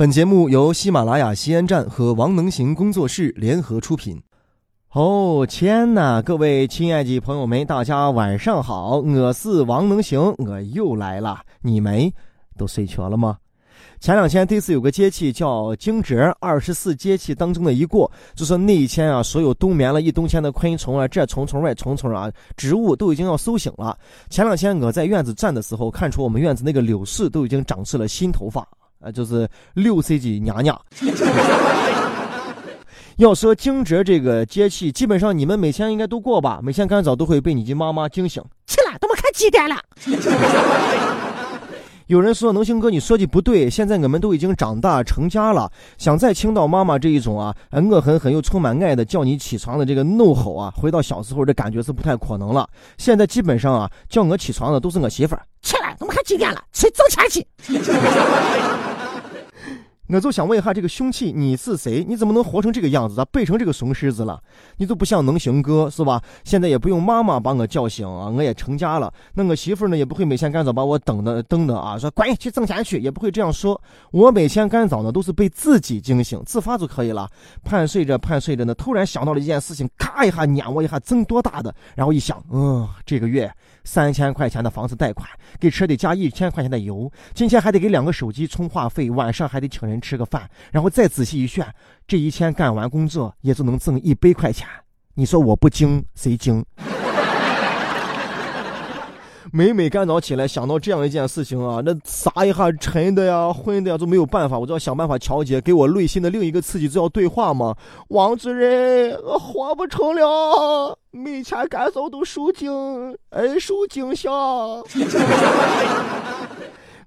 本节目由喜马拉雅西安站和王能行工作室联合出品。哦天哪，各位亲爱的朋友们，大家晚上好，我是王能行，我又来了。你们都睡着了吗？前两天这次有个节气叫惊蛰，二十四节气当中的一过，就说那一天啊，所有冬眠了一冬天的昆虫啊，这虫虫那虫虫啊，植物都已经要苏醒了。前两天我在院子站的时候，看出我们院子那个柳树都已经长出了新头发啊，就是六岁的娘娘。要说惊蛰这个节气，基本上你们每天应该都过吧？每天干早都会被你的妈妈惊醒，起来，都没看几点了。有人说能行哥，你说的不对。现在我们都已经长大成家了，想再听到妈妈这一种啊，恶狠狠又充满爱的叫你起床的这个怒吼啊，回到小时候的感觉是不太可能了。现在基本上啊，叫我起床的都是我媳妇儿，起来，怎么看几点了，去挣钱去。我就想问一下，这个凶器你是谁？你怎么能活成这个样子咋？背成这个怂狮子了？你都不像能行哥是吧？现在也不用妈妈把我叫醒啊，我也成家了。那我媳妇呢，也不会每天干早把我等的等的啊，说滚去挣钱去，也不会这样说。我每天干早呢，都是被自己惊醒，自发就可以了。盼睡着盼睡着呢，突然想到了一件事情，咔一下撵我一下，挣多大的？然后一想，嗯，这个月三千块钱的房子贷款，给车得加一千块钱的油，今天还得给两个手机充话费，晚上还得请人。吃个饭，然后再仔细一算，这一天干完工作也就能挣一百块钱。你说我不精谁精？每每干早起来想到这样一件事情啊，那撒一下沉的呀、昏的呀，都没有办法，我就要想办法调节，给我内心的另一个刺激，就要对话嘛。王主任，我活不成了，每天干早都受惊，哎，受惊吓。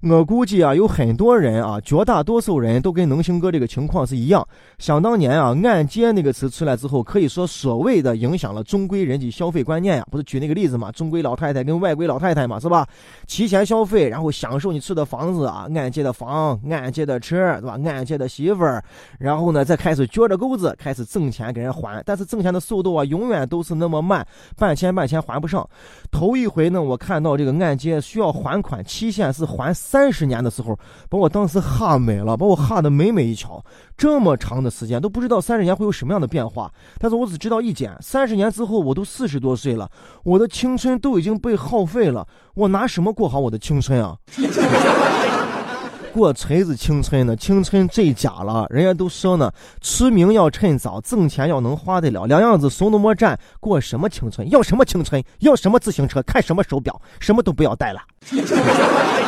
我估计啊，有很多人啊，绝大多数人都跟能行哥这个情况是一样。想当年啊，按揭那个词出来之后，可以说所谓的影响了中规人的消费观念呀。不是举那个例子嘛，中规老太太跟外规老太太嘛，是吧？提前消费，然后享受你住的房子啊，按揭的房，按揭的车，对吧？按揭的媳妇儿，然后呢，再开始撅着钩子开始挣钱给人还。但是挣钱的速度啊，永远都是那么慢，半天半天还不上。头一回呢，我看到这个按揭需要还款期限是还。三十年的时候，把我当时吓美了，把我吓得美美一瞧。这么长的时间都不知道三十年会有什么样的变化，但是我只知道一点：三十年之后我都四十多岁了，我的青春都已经被耗费了，我拿什么过好我的青春啊？过锤子青春呢？青春最假了，人家都说呢，出名要趁早，挣钱要能花得了，两样子怂都没占，过什么青春？要什么青春？要什么自行车？看什么手表？什么都不要带了。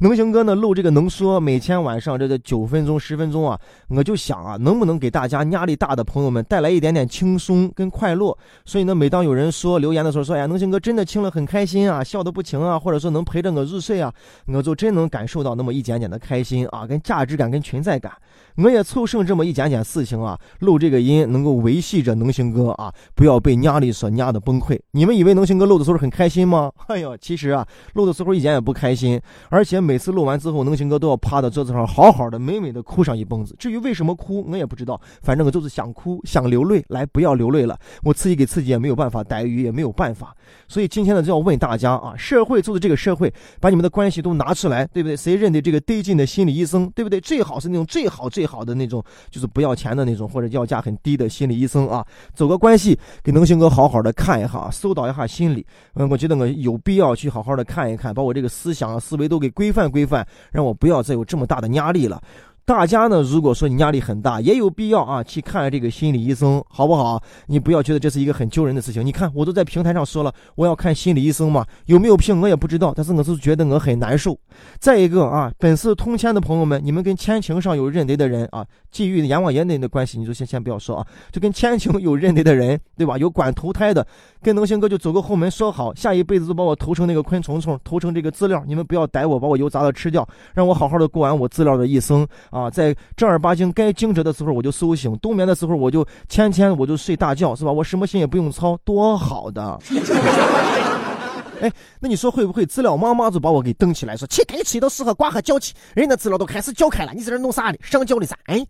能行哥呢录这个能说，每天晚上这个九分钟十分钟啊，我就想啊，能不能给大家压力大的朋友们带来一点点轻松跟快乐？所以呢，每当有人说留言的时候说，哎呀，能行哥真的听了很开心啊，笑得不停啊，或者说能陪着我入睡啊，我就真能感受到那么一点点的开心啊，跟价值感跟存在感。我也凑剩这么一点点事情啊，录这个音能够维系着能行哥啊，不要被压力所压的崩溃。你们以为能行哥录的时候很开心吗？哎呦，其实啊，录的时候一点也不开心，而且每次录完之后，能行哥都要趴到桌子上好好的美美的哭上一蹦子。至于为什么哭，我也不知道，反正我就是想哭，想流泪。来，不要流泪了，我自己给自己也没有办法逮鱼，也没有办法。所以今天呢，就要问大家啊，社会就是这个社会，把你们的关系都拿出来，对不对？谁认得这个得劲的心理医生，对不对？最好是那种最好最。好的那种，就是不要钱的那种，或者要价很低的心理医生啊，走个关系，给能行哥好好的看一下，疏导一下心理。嗯，我觉得我有必要去好好的看一看，把我这个思想思维都给规范规范，让我不要再有这么大的压力了。大家呢，如果说你压力很大，也有必要啊去看这个心理医生，好不好？你不要觉得这是一个很丢人的事情。你看，我都在平台上说了，我要看心理医生嘛，有没有病我也不知道，但是我是觉得我很难受。再一个啊，本次通签的朋友们，你们跟签情上有认得的人啊，基于阎王爷那的关系，你就先先不要说啊，就跟签情有认得的人，对吧？有管投胎的，跟能行哥就走个后门说好，下一辈子就把我投成那个昆虫虫，投成这个资料，你们不要逮我，把我油炸了吃掉，让我好好的过完我资料的一生。啊，在正儿八经该惊蛰的时候我就苏醒，冬眠的时候我就天天我就睡大觉，是吧？我什么心也不用操，多好的！哎，那你说会不会资料妈妈就把我给蹬起来，说去该起都适合挂和脚气，人的资料都开始叫开了，你在这弄啥呢？上交的啥？哎，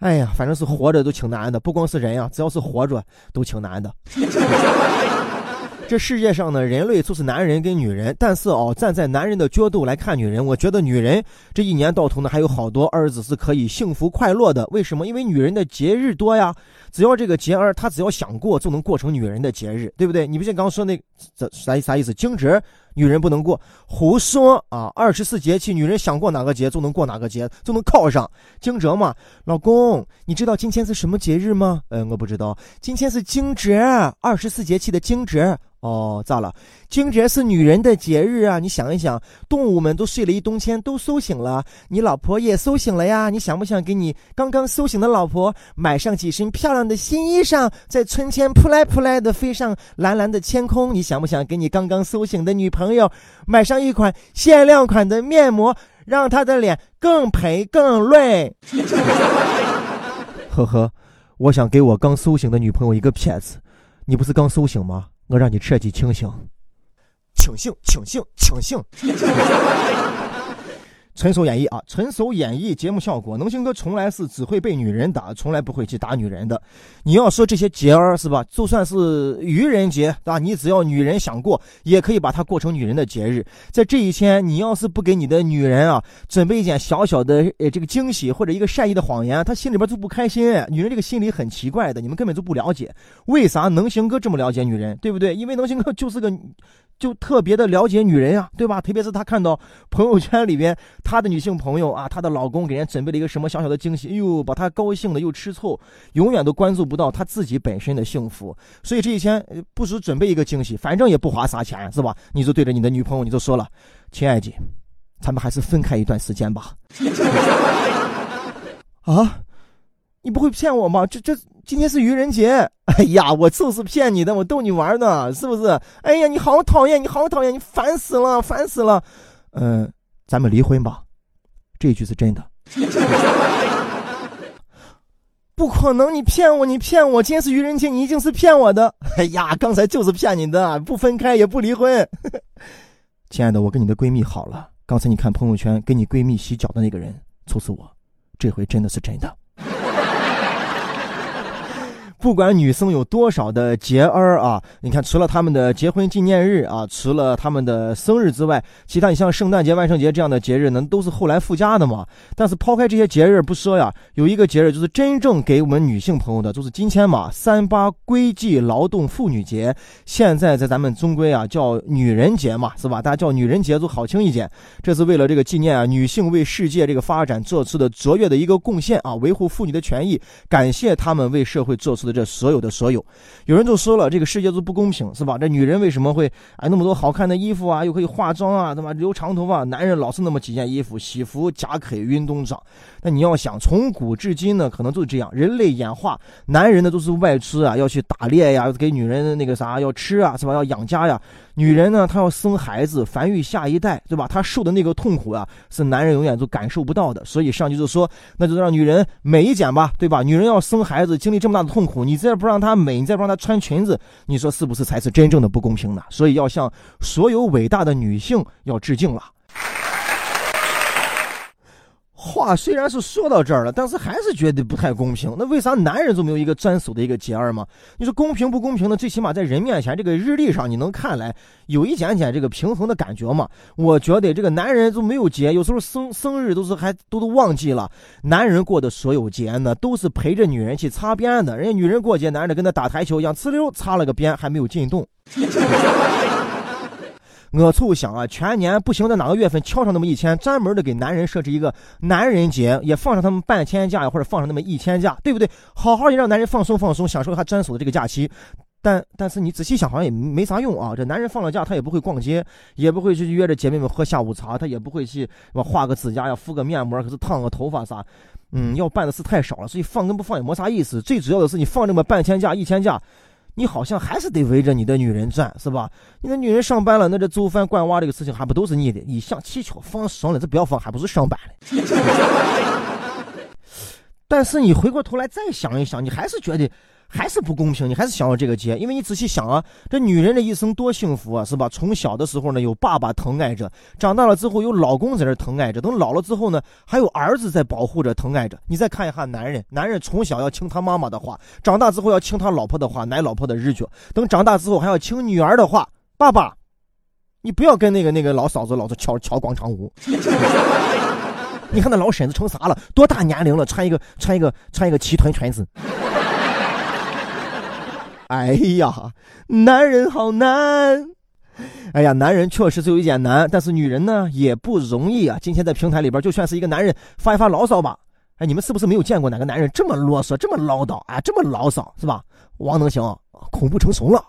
哎呀，反正是活着都挺难的，不光是人呀，只要是活着都挺难的。这世界上呢，人类就是男人跟女人，但是哦，站在男人的角度来看女人，我觉得女人这一年到头呢，还有好多日子是可以幸福快乐的。为什么？因为女人的节日多呀，只要这个节儿，她只要想过，就能过成女人的节日，对不对？你不像刚说那这啥啥意思？惊蛰女人不能过，胡说啊！二十四节气，女人想过哪个节就能过哪个节，就能靠上。惊蛰嘛，老公，你知道今天是什么节日吗？嗯，我不知道，今天是惊蛰，二十四节气的惊蛰。哦，咋了？惊蛰是女人的节日啊！你想一想，动物们都睡了一冬天，都苏醒了，你老婆也苏醒了呀！你想不想给你刚刚苏醒的老婆买上几身漂亮的新衣裳，在春天扑来扑来的飞上蓝蓝的天空？你想不想给你刚刚苏醒的女朋友友买上一款限量款的面膜，让他的脸更赔更累？呵呵，我想给我刚苏醒的女朋友一个骗子，你不是刚苏醒吗？我让你彻底清醒，清醒，清醒，清醒。纯属演绎啊，纯属演绎节目效果。能行哥从来是只会被女人打，从来不会去打女人的。你要说这些节儿是吧？就算是愚人节，对吧？你只要女人想过，也可以把它过成女人的节日。在这一天，你要是不给你的女人啊准备一点小小的呃这个惊喜或者一个善意的谎言，她心里边就不开心。女人这个心理很奇怪的，你们根本就不了解。为啥能行哥这么了解女人？对不对？因为能行哥就是个。就特别的了解女人呀，对吧？特别是他看到朋友圈里边他的女性朋友啊，她的老公给人准备了一个什么小小的惊喜，哎呦，把她高兴的又吃醋，永远都关注不到她自己本身的幸福。所以这一天不如准备一个惊喜，反正也不花啥钱，是吧？你就对着你的女朋友你就说了，亲爱的，咱们还是分开一段时间吧。啊，你不会骗我吗？这这。今天是愚人节，哎呀，我就是骗你的，我逗你玩呢，是不是？哎呀，你好讨厌，你好讨厌，你烦死了，烦死了。嗯，咱们离婚吧，这一句是真的。不可能，你骗我，你骗我！今天是愚人节，你一定是骗我的。哎呀，刚才就是骗你的，不分开也不离婚。亲爱的，我跟你的闺蜜好了，刚才你看朋友圈给你闺蜜洗脚的那个人就是我，这回真的是真的。不管女生有多少的节儿啊，你看，除了他们的结婚纪念日啊，除了他们的生日之外，其他你像圣诞节、万圣节这样的节日，能都是后来附加的嘛。但是抛开这些节日不说呀，有一个节日就是真正给我们女性朋友的，就是今天嘛，三八归际劳动妇女节，现在在咱们中国啊叫女人节嘛，是吧？大家叫女人节就好听一点。这是为了这个纪念啊女性为世界这个发展做出的卓越的一个贡献啊，维护妇女的权益，感谢他们为社会做出这所有的所有，有人就说了，这个世界都不公平，是吧？这女人为什么会啊那么多好看的衣服啊，又可以化妆啊，对吧？留长头发，男人老是那么几件衣服，喜服、夹克、运动装。那你要想，从古至今呢，可能就是这样，人类演化，男人呢都是外出啊，要去打猎呀，给女人那个啥要吃啊，是吧？要养家呀。女人呢，她要生孩子，繁育下一代，对吧？她受的那个痛苦啊，是男人永远都感受不到的。所以上去就说，那就让女人美一点吧，对吧？女人要生孩子，经历这么大的痛苦，你再不让她美，你再不让她穿裙子，你说是不是才是真正的不公平呢？所以要向所有伟大的女性要致敬了。话虽然是说到这儿了，但是还是觉得不太公平。那为啥男人就没有一个专属的一个节儿吗？你说公平不公平的？最起码在人面前，这个日历上你能看来有一点点这个平衡的感觉嘛？我觉得这个男人就没有节，有时候生生日都是还都都忘记了。男人过的所有节呢，都是陪着女人去擦边的。人家女人过节，男人跟他打台球一样，呲溜擦了个边，还没有进洞。我就想啊，全年不行，在哪个月份敲上那么一天，专门的给男人设置一个男人节，也放上他们半天假呀，或者放上那么一天假，对不对？好好的让男人放松放松，享受他专属的这个假期。但但是你仔细想，好像也没啥用啊。这男人放了假，他也不会逛街，也不会去约着姐妹们喝下午茶，他也不会去画个指甲呀，敷个面膜，可是烫个头发啥，嗯，要办的事太少了，所以放跟不放也没啥意思。最主要的是你放这么半天假、一天假。你好像还是得围着你的女人转，是吧？你的女人上班了，那这做饭、管娃这个事情还不都是你的？你想气球，放松了，这不要放，还不是上班了？但是你回过头来再想一想，你还是觉得。还是不公平，你还是想要这个结，因为你仔细想啊，这女人的一生多幸福啊，是吧？从小的时候呢，有爸爸疼爱着；长大了之后，有老公在这疼爱着；等老了之后呢，还有儿子在保护着、疼爱着。你再看一下男人，男人从小要听他妈妈的话，长大之后要听他老婆的话，奶老婆的日脚；等长大之后还要听女儿的话，爸爸，你不要跟那个那个老嫂子老是跳跳广场舞。你看那老婶子成啥了？多大年龄了，穿一个穿一个穿一个齐臀裙子。哎呀，男人好难！哎呀，男人确实是有一点难，但是女人呢也不容易啊。今天在平台里边，就算是一个男人发一发牢骚吧。哎，你们是不是没有见过哪个男人这么啰嗦、这么唠叨啊？这么牢骚是吧？王能行，恐怖成怂了。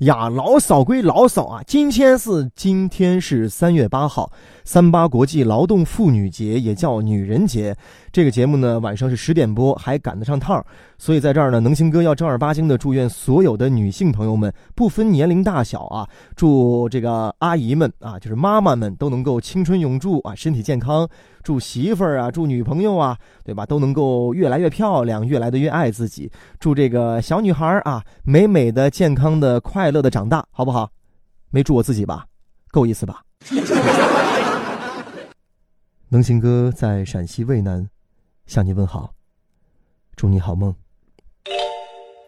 呀，老嫂归老嫂啊，今天是今天是三月八号，三八国际劳动妇女节，也叫女人节。这个节目呢，晚上是十点播，还赶得上趟所以在这儿呢，能行哥要正儿八经的祝愿所有的女性朋友们，不分年龄大小啊，祝这个阿姨们啊，就是妈妈们都能够青春永驻啊，身体健康。祝媳妇儿啊，祝女朋友啊，对吧？都能够越来越漂亮，越来的越爱自己。祝这个小女孩啊，美美的、健康的、快乐的长大，好不好？没祝我自己吧？够意思吧？能行哥在陕西渭南向你问好，祝你好梦。